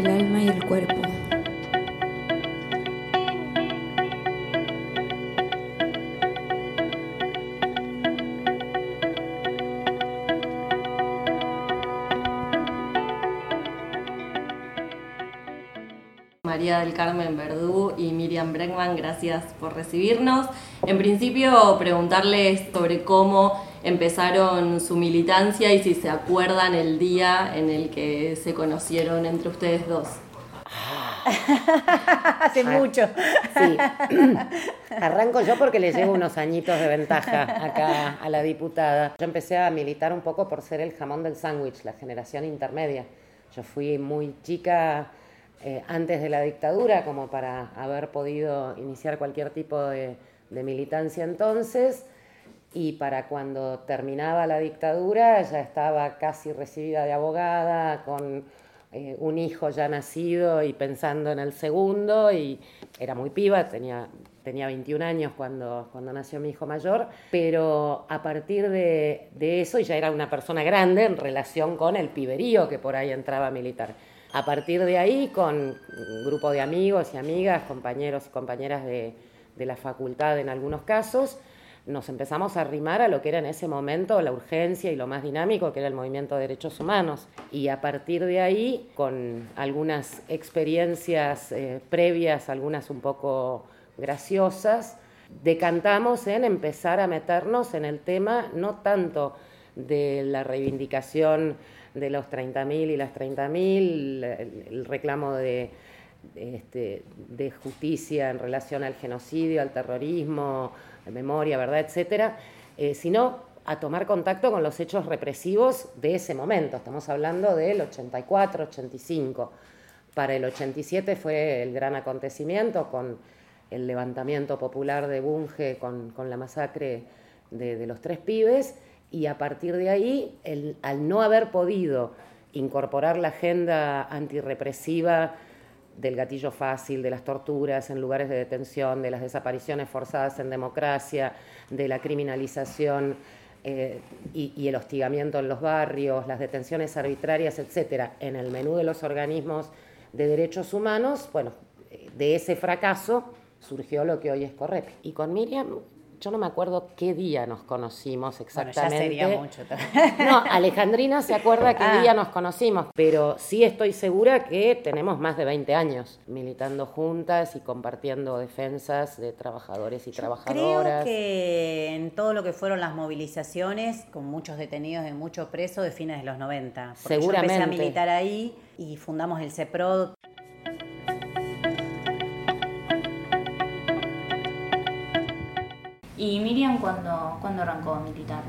el alma y el cuerpo. María del Carmen Verdú y Miriam Bregman, gracias por recibirnos. En principio, preguntarles sobre cómo empezaron su militancia y si se acuerdan el día en el que se conocieron entre ustedes dos. Hace mucho. Sí. Arranco yo porque le llevo unos añitos de ventaja acá a la diputada. Yo empecé a militar un poco por ser el jamón del sándwich, la generación intermedia. Yo fui muy chica eh, antes de la dictadura como para haber podido iniciar cualquier tipo de, de militancia entonces y para cuando terminaba la dictadura ya estaba casi recibida de abogada, con eh, un hijo ya nacido y pensando en el segundo, y era muy piba, tenía, tenía 21 años cuando, cuando nació mi hijo mayor, pero a partir de, de eso ya era una persona grande en relación con el piberío que por ahí entraba militar. A partir de ahí, con un grupo de amigos y amigas, compañeros y compañeras de, de la facultad en algunos casos, nos empezamos a arrimar a lo que era en ese momento la urgencia y lo más dinámico, que era el movimiento de derechos humanos. Y a partir de ahí, con algunas experiencias eh, previas, algunas un poco graciosas, decantamos en empezar a meternos en el tema no tanto de la reivindicación de los 30.000 y las 30.000, el, reclamo de, este, de justicia en relación al genocidio, al terrorismo, de memoria, verdad, etcétera, eh, sino a tomar contacto con los hechos represivos de ese momento. Estamos hablando del 84, 85. Para el 87 fue el gran acontecimiento con el levantamiento popular de Bunge, con, con la masacre de, los tres pibes, y a partir de ahí, el, al no haber podido incorporar la agenda antirrepresiva del gatillo fácil, de las torturas en lugares de detención, de las desapariciones forzadas en democracia, de la criminalización eh, y, el hostigamiento en los barrios, las detenciones arbitrarias, etcétera, en el menú de los organismos de derechos humanos, bueno, de ese fracaso surgió lo que hoy es Correp. Y con Miriam yo no me acuerdo qué día nos conocimos exactamente. Bueno, ya sería mucho. No, Alejandrina se acuerda qué ah. día nos conocimos, pero sí estoy segura que tenemos más de 20 años militando juntas y compartiendo defensas de trabajadores y yo trabajadoras. Creo que en todo lo que fueron las movilizaciones, con muchos detenidos y muchos presos de fines de los 90. Porque Seguramente. Yo empecé a militar ahí y fundamos el CEPROD. ¿Y Miriam cuándo, cuándo arrancó militar?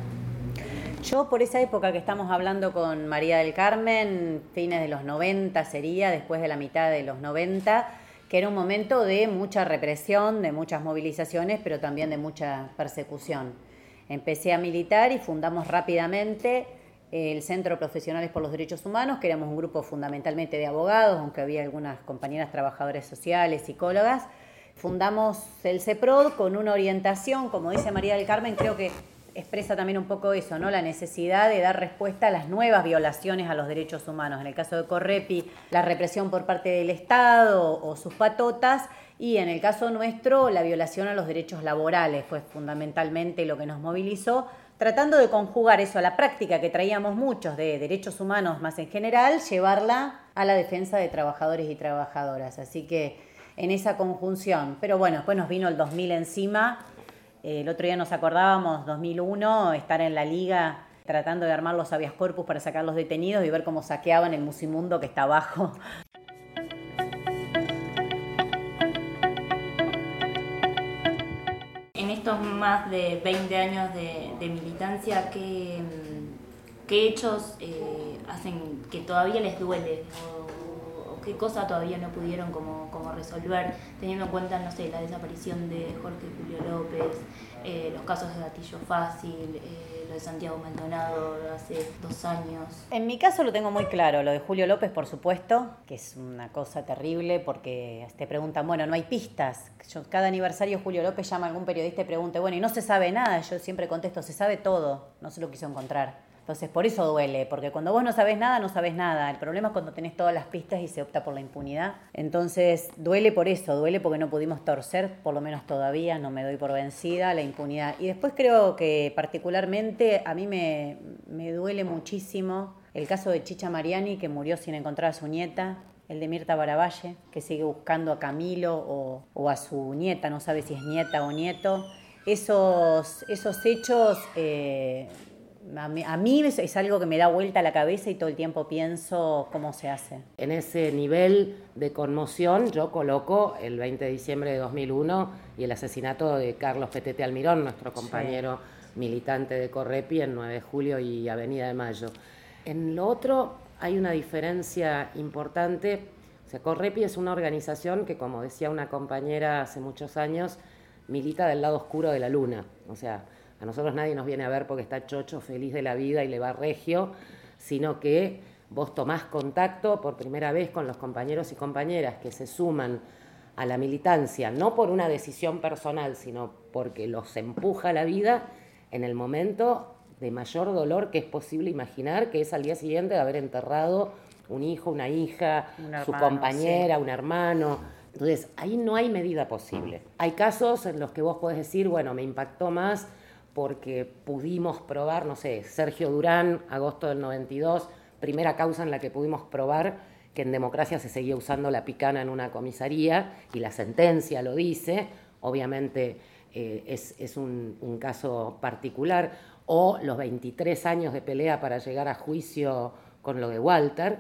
Yo por esa época que estamos hablando con María del Carmen, fines de los 90 sería, después de la mitad de los 90, que era un momento de mucha represión, de muchas movilizaciones, pero también de mucha persecución. Empecé a militar y fundamos rápidamente el Centro Profesionales por los Derechos Humanos, que éramos un grupo fundamentalmente de abogados, aunque había algunas compañeras trabajadoras sociales, psicólogas, fundamos el CEPROD con una orientación, como dice María del Carmen, creo que expresa también un poco eso, ¿no? La necesidad de dar respuesta a las nuevas violaciones a los derechos humanos. En el caso de Correpi, la represión por parte del Estado o sus patotas, y en el caso nuestro, la violación a los derechos laborales fue fundamentalmente lo que nos movilizó, tratando de conjugar eso a la práctica que traíamos muchos de derechos humanos más en general, llevarla a la defensa de trabajadores y trabajadoras. Así que en esa conjunción. Pero bueno, después nos vino el 2000 encima. El otro día nos acordábamos, 2001, estar en la liga tratando de armar los habeas corpus para sacar los detenidos y ver cómo saqueaban el musimundo que está abajo. En estos más de 20 años de, militancia, ¿qué, hechos eh, hacen que todavía les duele? Qué cosa todavía no pudieron como, como, resolver, teniendo en cuenta, no sé, la desaparición de Jorge Julio López, eh, los casos de gatillo fácil, eh, lo de Santiago Maldonado hace dos años. En mi caso lo tengo muy claro, lo de Julio López, por supuesto, que es una cosa terrible porque te preguntan, bueno, no hay pistas. Cada aniversario Julio López llama a algún periodista y pregunta, bueno, y no se sabe nada. Yo siempre contesto, se sabe todo, no se lo quiso encontrar. Entonces, por eso duele, porque cuando vos no sabés nada, no sabés nada. El problema es cuando tenés todas las pistas y se opta por la impunidad. Entonces, duele por eso, duele porque no pudimos torcer, por lo menos todavía, no me doy por vencida, la impunidad. Y después creo que particularmente a mí me, me duele muchísimo el caso de Chicha Mariani, que murió sin encontrar a su nieta, el de Mirta Baravalle, que sigue buscando a Camilo o, o a su nieta, no sabe si es nieta o nieto. Esos, esos hechos eh, a mí, es, algo que me da vuelta a la cabeza y todo el tiempo pienso cómo se hace. En ese nivel de conmoción yo coloco el 20 de diciembre de 2001 y el asesinato de Carlos Petete Almirón, nuestro compañero militante de Correpi en 9 de julio y Avenida de Mayo. En lo otro hay una diferencia importante. O sea, Correpi es una organización que, como decía una compañera hace muchos años, milita del lado oscuro de la luna. O sea, a nosotros nadie nos viene a ver porque está chocho, feliz de la vida y le va regio, sino que vos tomás contacto por primera vez con los compañeros y compañeras que se suman a la militancia, no por una decisión personal, sino porque los empuja la vida en el momento de mayor dolor que es posible imaginar, que es al día siguiente de haber enterrado un hijo, una hija, su compañera, un hermano. Entonces, ahí no hay medida posible. Hay casos en los que vos podés decir, bueno, me impactó más porque pudimos probar, no sé, Sergio Durán, agosto del 92, primera causa en la que pudimos probar que en democracia se seguía usando la picana en una comisaría y la sentencia lo dice, obviamente eh, es, un, caso particular, o los 23 años de pelea para llegar a juicio con lo de Walter,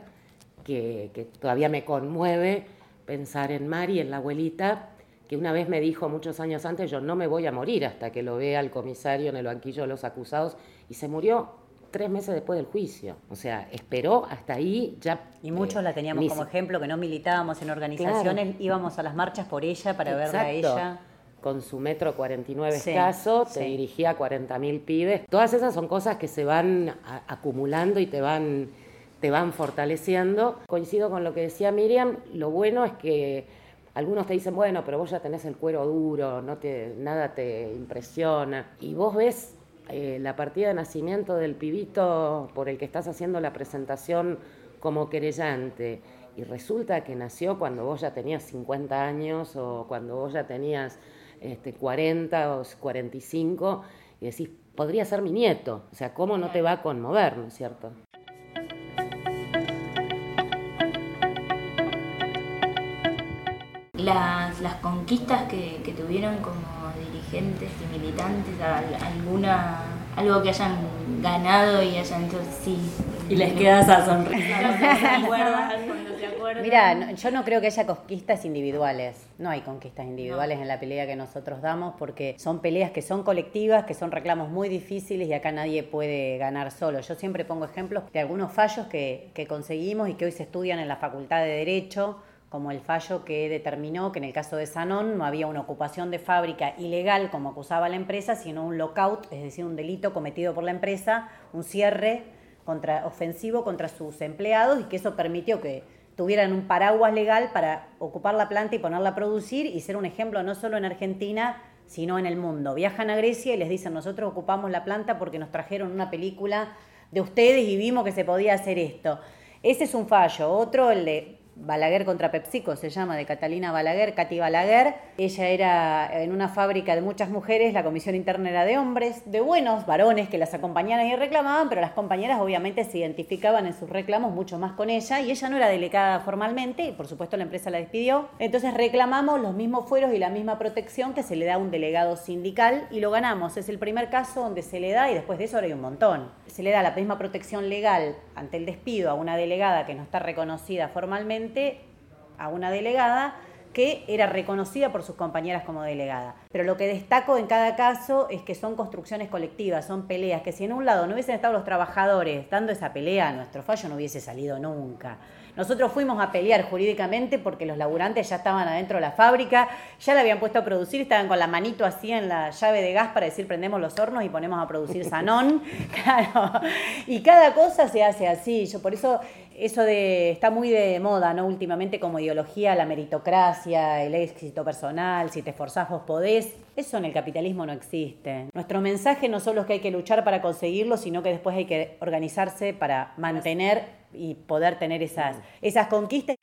que, que todavía me conmueve pensar en Mari, en la abuelita, que una vez me dijo muchos años antes, yo no me voy a morir hasta que lo vea el comisario en el banquillo de los acusados, y se murió tres meses después del juicio. O sea, esperó hasta ahí ya... Y muchos eh, la teníamos como ejemplo, que no militábamos en organizaciones, íbamos a las marchas por ella para verla a ella. Con su metro 49 escaso, te dirigía a 40.000 pibes. Todas esas son cosas que se van acumulando y te van, te van fortaleciendo. Coincido con lo que decía Miriam, lo bueno es que algunos te dicen, bueno, pero vos ya tenés el cuero duro, no te, nada te impresiona. Y vos ves eh, la partida de nacimiento del pibito por el que estás haciendo la presentación como querellante. Y resulta que nació cuando vos ya tenías 50 años o cuando vos ya tenías este, 40 o 45 y decís, podría ser mi nieto. O sea, ¿cómo no te va a conmover, no es cierto? Las, las conquistas que, que tuvieron como dirigentes y militantes, alguna algo que hayan ganado y hayan hecho sí. Y les queda esa sonrisa. Mira, yo no creo que haya conquistas individuales. No hay conquistas individuales en la pelea que nosotros damos porque son peleas que son colectivas, que son reclamos muy difíciles y acá nadie puede ganar solo. Yo siempre pongo ejemplos de algunos fallos que, que conseguimos y que hoy se estudian en la Facultad de Derecho como el fallo que determinó que en el caso de Sanón no había una ocupación de fábrica ilegal como acusaba la empresa, sino un lockout, es decir, un delito cometido por la empresa, un cierre contra, ofensivo contra sus empleados y que eso permitió que tuvieran un paraguas legal para ocupar la planta y ponerla a producir y ser un ejemplo no solo en Argentina, sino en el mundo. Viajan a Grecia y les dicen, nosotros ocupamos la planta porque nos trajeron una película de ustedes y vimos que se podía hacer esto. Ese es un fallo. Otro, el de Balaguer contra PepsiCo, se llama, de Catalina Balaguer, Katy Balaguer. Ella era en una fábrica de muchas mujeres, la comisión interna era de hombres, de buenos varones que las acompañaban y reclamaban, pero las compañeras obviamente se identificaban en sus reclamos mucho más con ella y ella no era delegada formalmente por supuesto la empresa la despidió. Entonces reclamamos los mismos fueros y la misma protección que se le da a un delegado sindical y lo ganamos. Es el primer caso donde se le da y después de eso ahora hay un montón. Se le da la misma protección legal ante el despido a una delegada que no está reconocida formalmente a una delegada que era reconocida por sus compañeras como delegada. Pero lo que destaco en cada caso es que son construcciones colectivas, son peleas, que si en un lado no hubiesen estado los trabajadores dando esa pelea, nuestro fallo no hubiese salido nunca. Nosotros fuimos a pelear jurídicamente porque los laburantes ya estaban adentro de la fábrica, ya la habían puesto a producir, estaban con la manito así en la llave de gas para decir prendemos los hornos y ponemos a producir sanón. Claro. Y cada cosa se hace así. Yo por eso eso de está muy de moda, ¿no? Últimamente como ideología la meritocracia, el éxito personal, si te esforzás vos podés. Eso en el capitalismo no existe. Nuestro mensaje no solo es que hay que luchar para conseguirlo, sino que después hay que organizarse para mantener y poder tener esas, esas conquistas.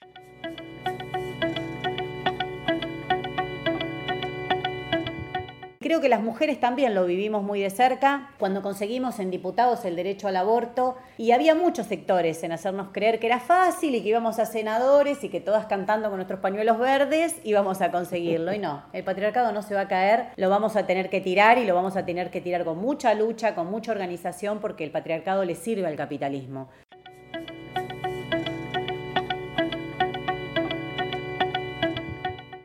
Creo que las mujeres también lo vivimos muy de cerca cuando conseguimos en diputados el derecho al aborto y había muchos sectores en hacernos creer que era fácil y que íbamos a senadores y que todas cantando con nuestros pañuelos verdes íbamos a conseguirlo. Y no, el patriarcado no se va a caer, lo vamos a tener que tirar y lo vamos a tener que tirar con mucha lucha, con mucha organización porque el patriarcado le sirve al capitalismo.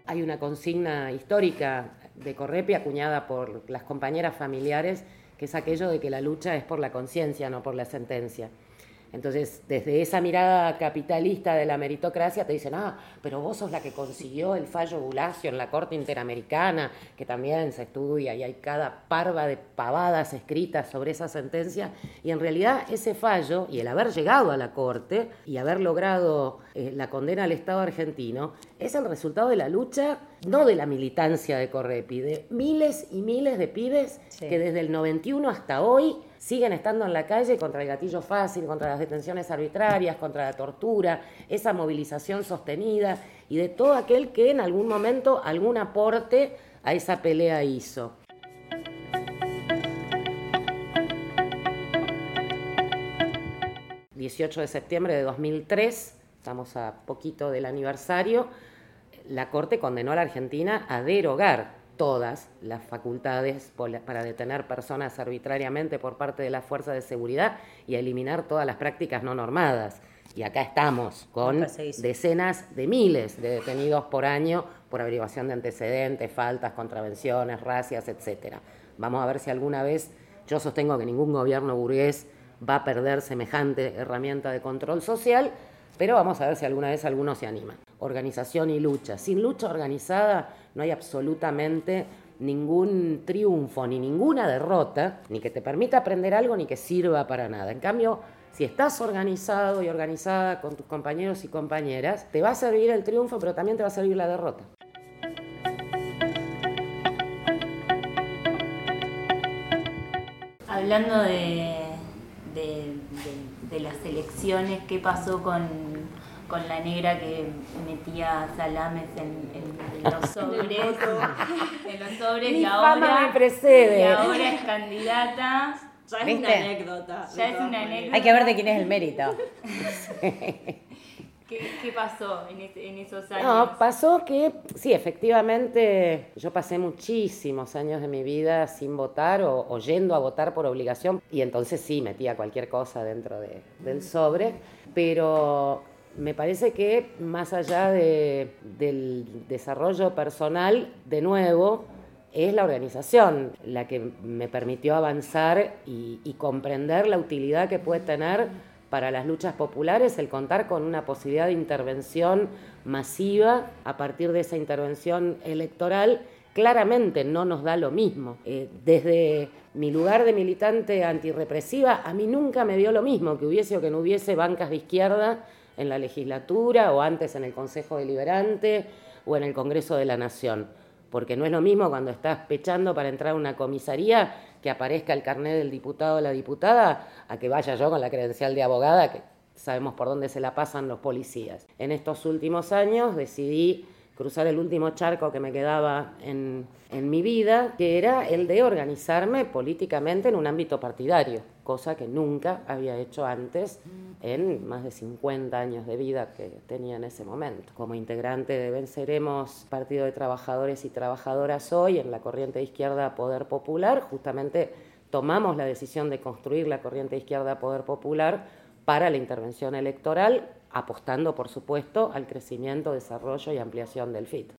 Hay una consigna histórica de Correpi acuñada por las compañeras familiares, que es aquello de que la lucha es por la conciencia, no por la sentencia. Entonces, desde esa mirada capitalista de la meritocracia, te dicen, ah, pero vos sos la que consiguió el fallo Bulacio en la Corte Interamericana, que también se estudia y hay cada parva de pavadas escritas sobre esa sentencia. Y en realidad ese fallo y el haber llegado a la Corte y haber logrado eh, la condena al Estado argentino es el resultado de la lucha, no de la militancia de Correpi, de miles y miles de pibes que desde el 91 hasta hoy siguen estando en la calle contra el gatillo fácil, contra las detenciones arbitrarias, contra la tortura, esa movilización sostenida y de todo aquel que en algún momento algún aporte a esa pelea hizo. ...18 de septiembre de 2003, estamos a poquito del aniversario... ...la Corte condenó a la Argentina a derogar todas las facultades para detener personas arbitrariamente por parte de las fuerzas de seguridad y eliminar todas las prácticas no normadas. Y acá estamos con decenas de miles de detenidos por año por averiguación de antecedentes, faltas, contravenciones, racias, etc. Vamos a ver si alguna vez, yo sostengo que ningún gobierno burgués va a perder semejante herramienta de control social, pero vamos a ver si alguna vez alguno se anima. Organización y lucha. Sin lucha organizada no hay absolutamente ningún triunfo ni ninguna derrota, ni que te permita aprender algo ni que sirva para nada. En cambio, si estás organizado y organizada con tus compañeros y compañeras, te va a servir el triunfo, pero también te va a servir la derrota. Hablando de, de las elecciones, ¿qué pasó con con la negra que metía salames en, los sobres. en los sobres Mi y ahora, me precede. Y ahora es candidata. Ya es una anécdota. Ya es una anécdota. Hay que ver de quién es el mérito. ¿Qué, pasó en, en, esos años? No, pasó que, sí, efectivamente, yo pasé muchísimos años de mi vida sin votar o, yendo a votar por obligación y entonces sí, metía cualquier cosa dentro de, del sobre, pero me parece que más allá del desarrollo personal, de nuevo, es la organización la que me permitió avanzar y, comprender la utilidad que puede tener para las luchas populares el contar con una posibilidad de intervención masiva a partir de esa intervención electoral. Claramente no nos da lo mismo. Eh, desde mi lugar de militante antirrepresiva, a mí nunca me dio lo mismo que hubiese o que no hubiese bancas de izquierda en la legislatura o antes en el Consejo Deliberante o en el Congreso de la Nación. Porque no es lo mismo cuando estás pechando para entrar a una comisaría que aparezca el carnet del diputado o la diputada a que vaya yo con la credencial de abogada, que sabemos por dónde se la pasan los policías. En estos últimos años decidí cruzar el último charco que me quedaba en, en, mi vida, que era el de organizarme políticamente en un ámbito partidario, cosa que nunca había hecho antes en más de 50 años de vida que tenía en ese momento. Como integrante de Venceremos, Partido de Trabajadores y Trabajadoras hoy, en la corriente de izquierda Poder Popular, justamente tomamos la decisión de construir la corriente de izquierda Poder Popular para la intervención electoral apostando, por supuesto, al crecimiento, desarrollo y ampliación del FIT.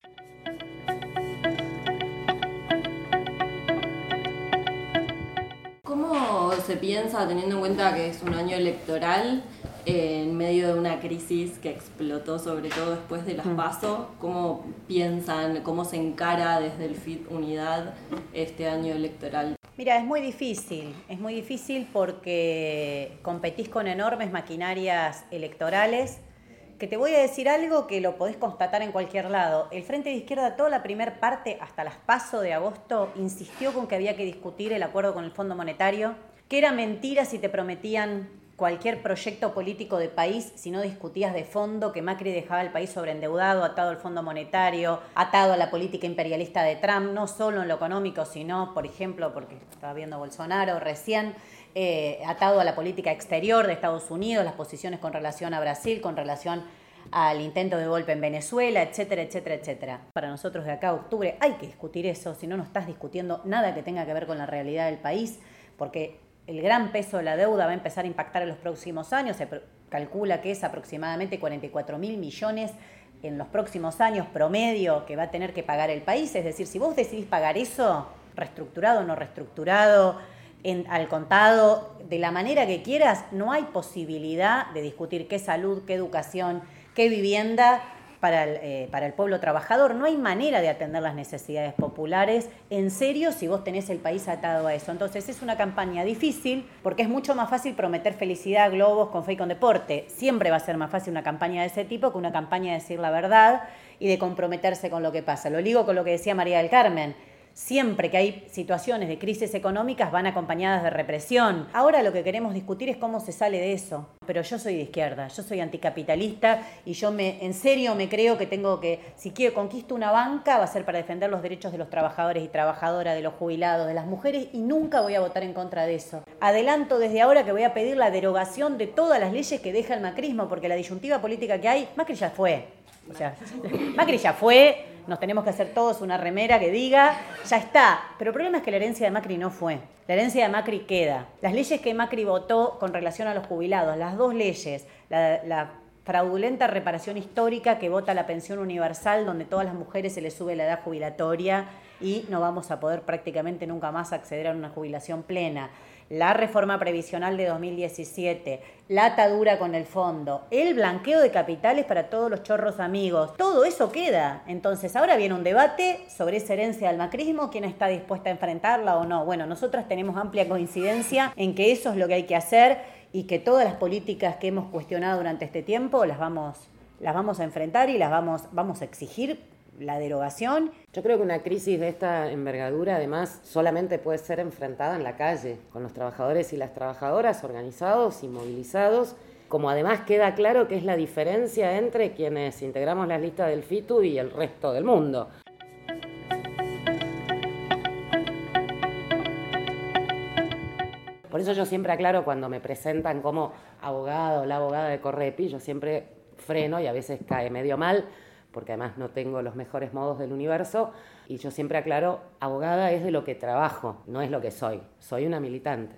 Se piensa, teniendo en cuenta que es un año electoral, en medio de una crisis que explotó sobre todo después de las mm. PASO, ¿cómo piensan, cómo se encara desde el FIT Unidad este año electoral? Mira, es muy difícil, es muy difícil porque competís con enormes maquinarias electorales, que te voy a decir algo que lo podés constatar en cualquier lado. El Frente de Izquierda, toda la primera parte, hasta las paso de agosto, insistió con que había que discutir el acuerdo con el Fondo Monetario, que era mentira si te prometían cualquier proyecto político de país si no discutías de fondo que Macri dejaba el país sobreendeudado, atado al Fondo Monetario, atado a la política imperialista de Trump, no solo en lo económico, sino, por ejemplo, porque estaba viendo Bolsonaro recién, eh, atado a la política exterior de Estados Unidos, las posiciones con relación a Brasil, con relación al intento de golpe en Venezuela, etcétera, etcétera, etcétera. Para nosotros de acá a octubre hay que discutir eso, si no, no estás discutiendo nada que tenga que ver con la realidad del país, porque el gran peso de la deuda va a empezar a impactar en los próximos años. Se calcula que es aproximadamente 44 mil millones en los próximos años promedio que va a tener que pagar el país. Es decir, si vos decidís pagar eso, reestructurado o no reestructurado, al contado, de la manera que quieras, no hay posibilidad de discutir qué salud, qué educación, qué vivienda para el, eh, para el pueblo trabajador. No hay manera de atender las necesidades populares en serio si vos tenés el país atado a eso. Entonces es una campaña difícil porque es mucho más fácil prometer felicidad, globos, con fe y con deporte. Siempre va a ser más fácil una campaña de ese tipo que una campaña de decir la verdad y de comprometerse con lo que pasa. Lo ligo con lo que decía María del Carmen Siempre que hay situaciones de crisis económicas van acompañadas de represión. Ahora lo que queremos discutir es cómo se sale de eso. Pero yo soy de izquierda, yo soy anticapitalista y yo en serio me creo que tengo que, si quiero conquisto una banca, va a ser para defender los derechos de los trabajadores y trabajadoras, de los jubilados, de las mujeres y nunca voy a votar en contra de eso. Adelanto desde ahora que voy a pedir la derogación de todas las leyes que deja el macrismo, porque la disyuntiva política que hay, Macri ya fue. O sea, Macri ya fue, nos tenemos que hacer todos una remera que diga, ya está. Pero el problema es que la herencia de Macri no fue. La herencia de Macri queda. Las leyes que Macri votó con relación a los jubilados, las dos leyes, la, fraudulenta reparación histórica que vota la pensión universal, donde todas las mujeres se les sube la edad jubilatoria y no vamos a poder prácticamente nunca más acceder a una jubilación plena la reforma previsional de 2017, la atadura con el fondo, el blanqueo de capitales para todos los chorros amigos, todo eso queda. Entonces ahora viene un debate sobre esa herencia del macrismo, quién está dispuesta a enfrentarla o no. Bueno, nosotras tenemos amplia coincidencia en que eso es lo que hay que hacer y que todas las políticas que hemos cuestionado durante este tiempo las vamos, las vamos a enfrentar y las vamos, vamos a exigir la derogación. Yo creo que una crisis de esta envergadura además solamente puede ser enfrentada en la calle, con los trabajadores y las trabajadoras organizados y movilizados, como además queda claro que es la diferencia entre quienes integramos la lista del FITU y el resto del mundo. Por eso yo siempre aclaro cuando me presentan como abogado o la abogada de Correpi, yo siempre freno y a veces cae medio mal, porque además no tengo los mejores modos del universo, y yo siempre aclaro, abogada es de lo que trabajo, no es lo que soy, soy una militante.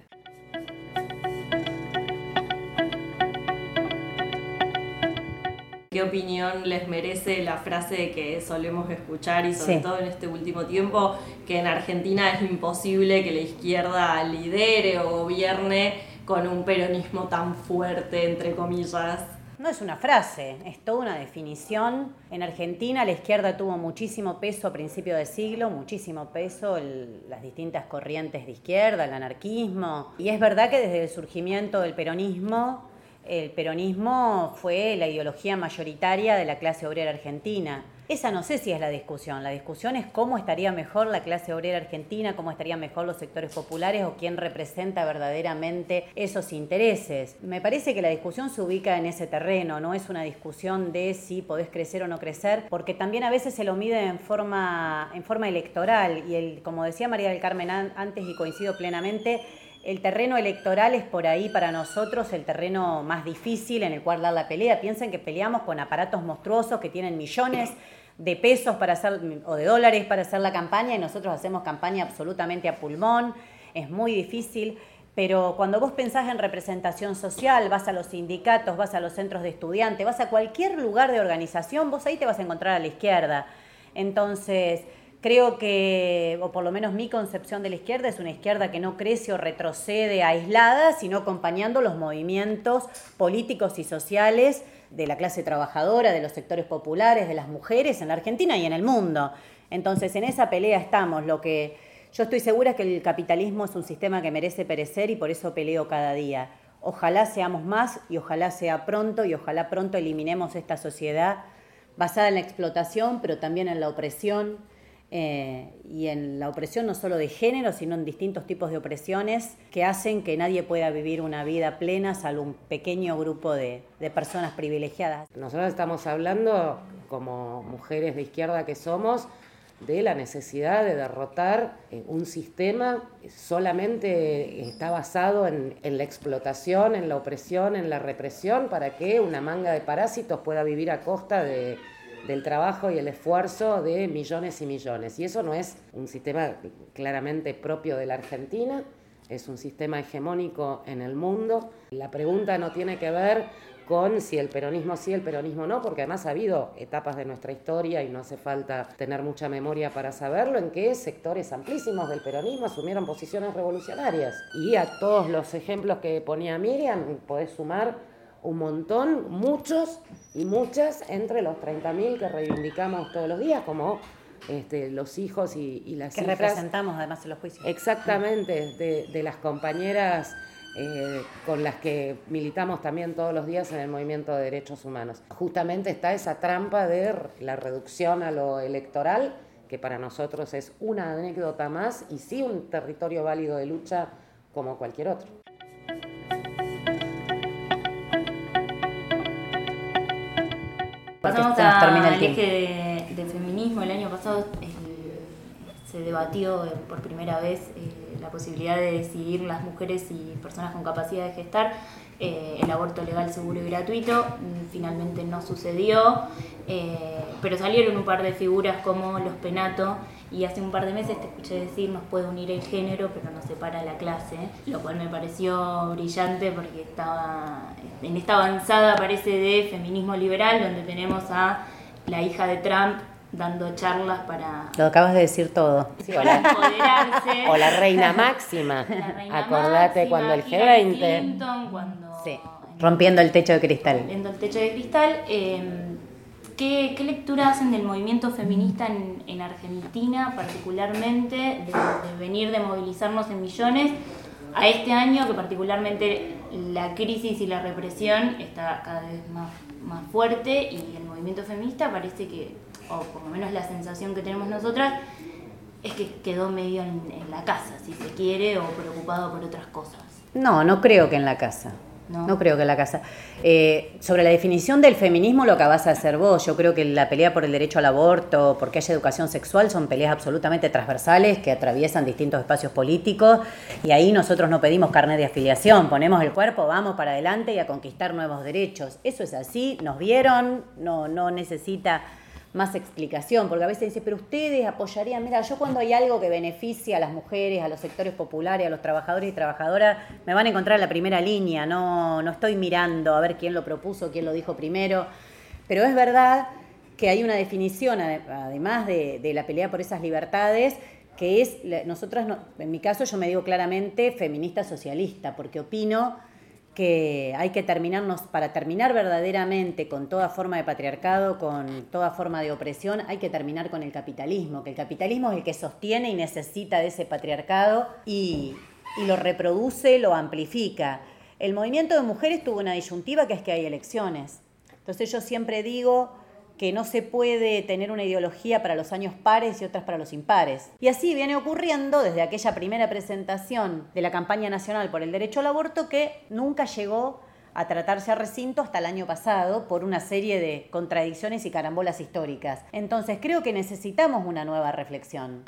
¿Qué opinión les merece la frase que solemos escuchar y sobre todo en este último tiempo, que en Argentina es imposible que la izquierda lidere o gobierne con un peronismo tan fuerte, entre comillas? No es una frase, es toda una definición. En Argentina la izquierda tuvo muchísimo peso a principio de siglo, muchísimo peso las distintas corrientes de izquierda, el anarquismo. Y es verdad que desde el surgimiento del peronismo, el peronismo fue la ideología mayoritaria de la clase obrera argentina. Esa no sé si es la discusión. La discusión es cómo estaría mejor la clase obrera argentina, cómo estarían mejor los sectores populares o quién representa verdaderamente esos intereses. Me parece que la discusión se ubica en ese terreno, no es una discusión de si podés crecer o no crecer, porque también a veces se lo mide en forma, en forma electoral. Y el, como decía María del Carmen antes y coincido plenamente, el terreno electoral es por ahí para nosotros el terreno más difícil en el cual dar la pelea. Piensen que peleamos con aparatos monstruosos que tienen millones de pesos para hacer, o de dólares para hacer la campaña y nosotros hacemos campaña absolutamente a pulmón. Es muy difícil. Pero cuando vos pensás en representación social, vas a los sindicatos, vas a los centros de estudiantes, vas a cualquier lugar de organización, vos ahí te vas a encontrar a la izquierda. Entonces, Creo que, o por lo menos mi concepción de la izquierda, es una izquierda que no crece o retrocede aislada, sino acompañando los movimientos políticos y sociales de la clase trabajadora, de los sectores populares, de las mujeres en la Argentina y en el mundo. Entonces, en esa pelea estamos. Lo que Yo estoy segura que el capitalismo es un sistema que merece perecer y por eso peleo cada día. Ojalá seamos más y ojalá sea pronto y ojalá pronto eliminemos esta sociedad basada en la explotación, pero también en la opresión, eh, y en la opresión no solo de género, sino en distintos tipos de opresiones que hacen que nadie pueda vivir una vida plena salvo un pequeño grupo de, de personas privilegiadas. Nosotros estamos hablando, como mujeres de izquierda que somos, de la necesidad de derrotar eh, un sistema que solamente está basado en, en, la explotación, en la opresión, en la represión, para que una manga de parásitos pueda vivir a costa de, del trabajo y el esfuerzo de millones y millones. Y eso no es un sistema claramente propio de la Argentina, es un sistema hegemónico en el mundo. La pregunta no tiene que ver con si el peronismo sí, el peronismo no, porque además ha habido etapas de nuestra historia y no hace falta tener mucha memoria para saberlo, en que sectores amplísimos del peronismo asumieron posiciones revolucionarias. Y a todos los ejemplos que ponía Miriam, podés sumar un montón, muchos y muchas entre los 30.000 que reivindicamos todos los días, como este, los hijos y, y las que hijas. representamos además en los juicios. Exactamente, de, de las compañeras eh, con las que militamos también todos los días en el movimiento de derechos humanos. Justamente está esa trampa de la reducción a lo electoral, que para nosotros es una anécdota más y sí un territorio válido de lucha como cualquier otro. Pasamos al eje de, de, feminismo. El año pasado eh, se debatió por primera vez eh, la posibilidad de decidir las mujeres y personas con capacidad de gestar eh, el aborto legal, seguro y gratuito. Mm, finalmente no sucedió, eh, pero salieron un par de figuras como los penato y hace un par de meses te escuché decir nos puede unir el género pero nos separa la clase, lo cual me pareció brillante porque estaba en esta avanzada parece de feminismo liberal donde tenemos a la hija de Trump dando charlas para... Lo acabas de decir todo. Sí, o, la, o, la, reina máxima. La reina Acordate máxima, cuando el G20... Clinton, cuando, sí. Rompiendo el techo de cristal. Rompiendo el techo de cristal. Eh, ¿qué, ¿qué, lectura hacen del movimiento feminista en, en Argentina, particularmente, de, venir de movilizarnos en millones a este año, que particularmente la crisis y la represión está cada vez más, más fuerte y el movimiento feminista parece que o por lo menos la sensación que tenemos nosotras, es que quedó medio en, en, la casa, si se quiere, o preocupado por otras cosas. No, no creo que en la casa. No, no creo que la casa. Eh, sobre la definición del feminismo lo que vas a hacer vos. Yo creo que la pelea por el derecho al aborto, porque haya educación sexual, son peleas absolutamente transversales que atraviesan distintos espacios políticos y ahí nosotros no pedimos carnet de afiliación, ponemos el cuerpo, vamos para adelante y a conquistar nuevos derechos. Eso es así, nos vieron, no, no necesita más explicación, porque a veces dice, pero ustedes apoyarían, mira, yo cuando hay algo que beneficia a las mujeres, a los sectores populares, a los trabajadores y trabajadoras, me van a encontrar en la primera línea, no, no estoy mirando a ver quién lo propuso, quién lo dijo primero, pero es verdad que hay una definición, además de, de la pelea por esas libertades, que es, nosotras, en mi caso yo me digo claramente feminista socialista, porque opino que hay que terminarnos, para terminar verdaderamente con toda forma de patriarcado, con toda forma de opresión, hay que terminar con el capitalismo, que el capitalismo es el que sostiene y necesita de ese patriarcado y, y lo reproduce, lo amplifica. El movimiento de mujeres tuvo una disyuntiva que es que hay elecciones. Entonces yo siempre digo, que no se puede tener una ideología para los años pares y otras para los impares. Y así viene ocurriendo desde aquella primera presentación de la campaña nacional por el derecho al aborto que nunca llegó a tratarse a recinto hasta el año pasado por una serie de contradicciones y carambolas históricas. Entonces creo que necesitamos una nueva reflexión.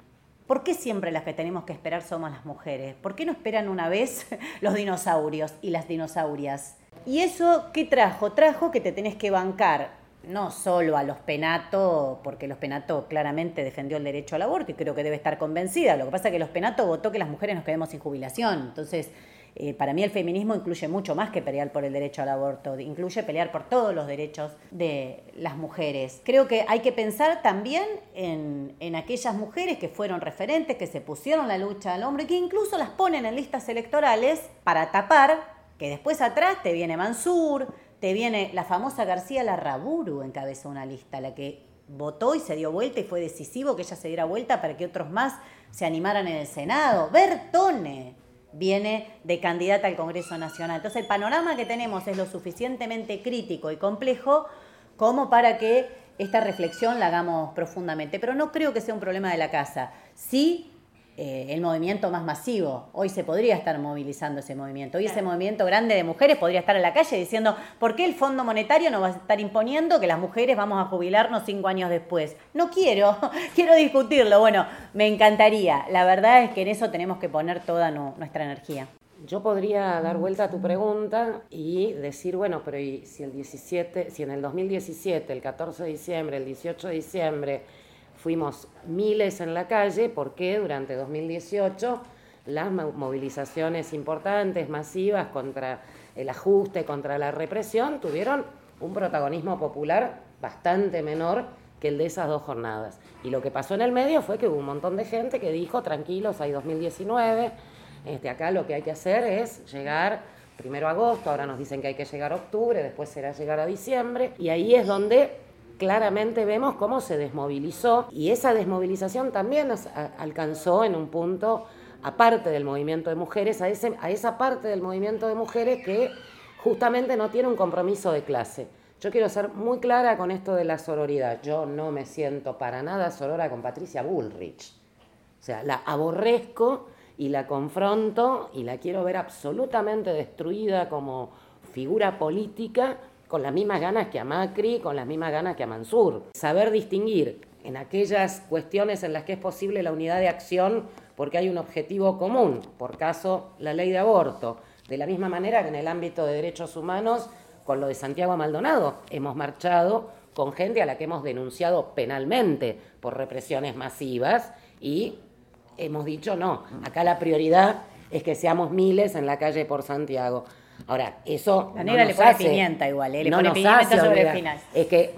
¿Por qué siempre las que tenemos que esperar somos las mujeres? ¿Por qué no esperan una vez los dinosaurios y las dinosaurias? ¿Y eso qué trajo? Trajo que te tenés que bancar no solo a los Penato, porque los Penato claramente defendió el derecho al aborto y creo que debe estar convencida. Lo que pasa es que los Penato votó que las mujeres nos quedemos sin jubilación. Entonces, eh, para mí el feminismo incluye mucho más que pelear por el derecho al aborto, incluye pelear por todos los derechos de las mujeres. Creo que hay que pensar también en, en aquellas mujeres que fueron referentes, que se pusieron la lucha al hombre, que incluso las ponen en listas electorales para tapar que después atrás te viene Mansur, te viene la famosa García Larraburu encabezó una lista, la que votó y se dio vuelta y fue decisivo que ella se diera vuelta para que otros más se animaran en el Senado. Bertone viene de candidata al Congreso Nacional. Entonces el panorama que tenemos es lo suficientemente crítico y complejo como para que esta reflexión la hagamos profundamente. Pero no creo que sea un problema de la casa. Sí eh, el movimiento más masivo. Hoy se podría estar movilizando ese movimiento. Hoy ese movimiento grande de mujeres podría estar en la calle diciendo, ¿por qué el Fondo Monetario no va a estar imponiendo que las mujeres vamos a jubilarnos cinco años después? No quiero, quiero discutirlo. Bueno, me encantaría. La verdad es que en eso tenemos que poner toda nuestra energía. Yo podría dar vuelta a tu pregunta y decir, bueno, pero si el 17, si en el 2017, el 14 de diciembre, el 18 de diciembre, fuimos miles en la calle porque durante 2018 las movilizaciones importantes, masivas contra el ajuste, contra la represión, tuvieron un protagonismo popular bastante menor que el de esas dos jornadas. Y lo que pasó en el medio fue que hubo un montón de gente que dijo, tranquilos, hay 2019, este, acá lo que hay que hacer es llegar primero a agosto, ahora nos dicen que hay que llegar a octubre, después será llegar a diciembre, y ahí es donde claramente vemos cómo se desmovilizó y esa desmovilización también alcanzó en un punto, aparte del movimiento de mujeres, a, a esa parte del movimiento de mujeres que justamente no tiene un compromiso de clase. Yo quiero ser muy clara con esto de la sororidad. Yo no me siento para nada sorora con Patricia Bullrich. O sea, la aborrezco y la confronto y la quiero ver absolutamente destruida como figura política con las mismas ganas que a Macri, con las mismas ganas que a Mansur. Saber distinguir en aquellas cuestiones en las que es posible la unidad de acción porque hay un objetivo común, por caso la ley de aborto, de la misma manera que en el ámbito de derechos humanos, con lo de Santiago Maldonado, hemos marchado con gente a la que hemos denunciado penalmente por represiones masivas y hemos dicho no, acá la prioridad es que seamos miles en la calle por Santiago. Ahora, eso. La negra le pone pimienta igual, ¿eh? le pone pimienta sobre el final. Es que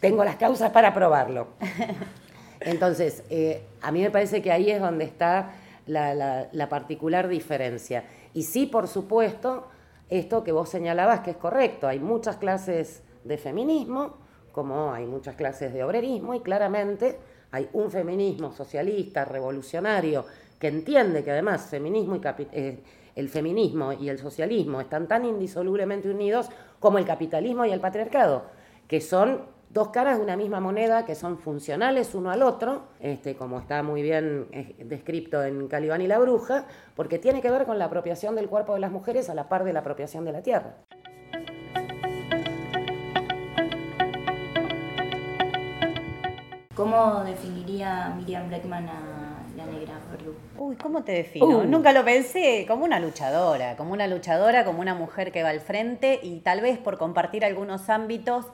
tengo las causas para probarlo. Entonces, eh, a mí me parece que ahí es donde está la, particular diferencia. Y sí, por supuesto, esto que vos señalabas que es correcto. Hay muchas clases de feminismo, como hay muchas clases de obrerismo, y claramente hay un feminismo socialista, revolucionario, que entiende que además feminismo y eh, el feminismo y el socialismo están tan indisolublemente unidos como el capitalismo y el patriarcado, que son dos caras de una misma moneda que son funcionales uno al otro, este, como está muy bien eh, descrito en Calibán y la Bruja, porque tiene que ver con la apropiación del cuerpo de las mujeres a la par de la apropiación de la tierra. ¿Cómo definiría Miriam Breckman a negra, Uy, ¿cómo te defino? Uh. Nunca lo pensé, como una luchadora, como una luchadora, como una mujer que va al frente y tal vez por compartir algunos ámbitos,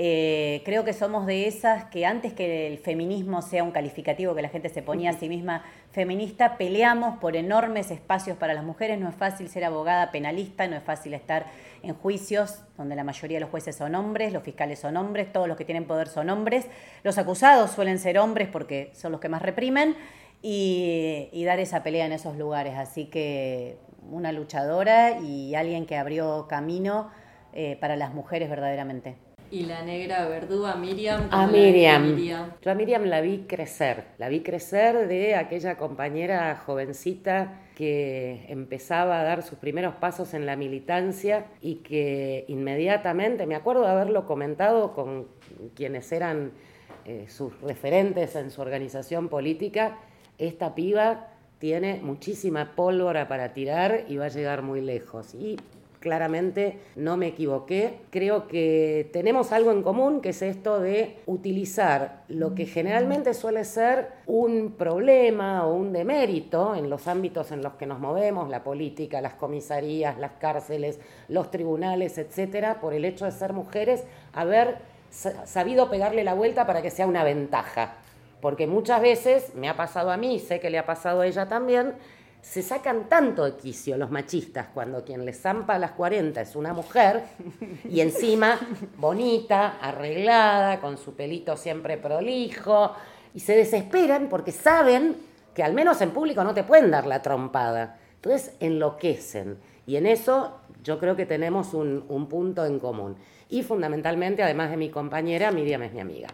eh, creo que somos de esas que antes que el feminismo sea un calificativo que la gente se ponía a sí misma feminista, peleamos por enormes espacios para las mujeres. No es fácil ser abogada penalista, no es fácil estar en juicios donde la mayoría de los jueces son hombres, los fiscales son hombres, todos los que tienen poder son hombres, los acusados suelen ser hombres porque son los que más reprimen y, dar esa pelea en esos lugares. Así que una luchadora y alguien que abrió camino eh, para las mujeres verdaderamente. Y la negra verduga Miriam. A Miriam. Yo a Miriam la vi crecer, la vi crecer de aquella compañera jovencita que empezaba a dar sus primeros pasos en la militancia y que inmediatamente, me acuerdo de haberlo comentado con quienes eran eh, sus referentes en su organización política, esta piba tiene muchísima pólvora para tirar y va a llegar muy lejos. Y claramente no me equivoqué. Creo que tenemos algo en común, que es esto de utilizar lo que generalmente suele ser un problema o un demérito en los ámbitos en los que nos movemos, la política, las comisarías, las cárceles, los tribunales, etcétera, por el hecho de ser mujeres, haber sabido pegarle la vuelta para que sea una ventaja. Porque muchas veces, me ha pasado a mí, sé que le ha pasado a ella también, se sacan tanto de quicio los machistas cuando quien les zampa a las 40 es una mujer y encima bonita, arreglada, con su pelito siempre prolijo, y se desesperan porque saben que al menos en público no te pueden dar la trompada. Entonces enloquecen. Y en eso yo creo que tenemos un, un punto en común. Y fundamentalmente, además de mi compañera, Miriam es mi amiga.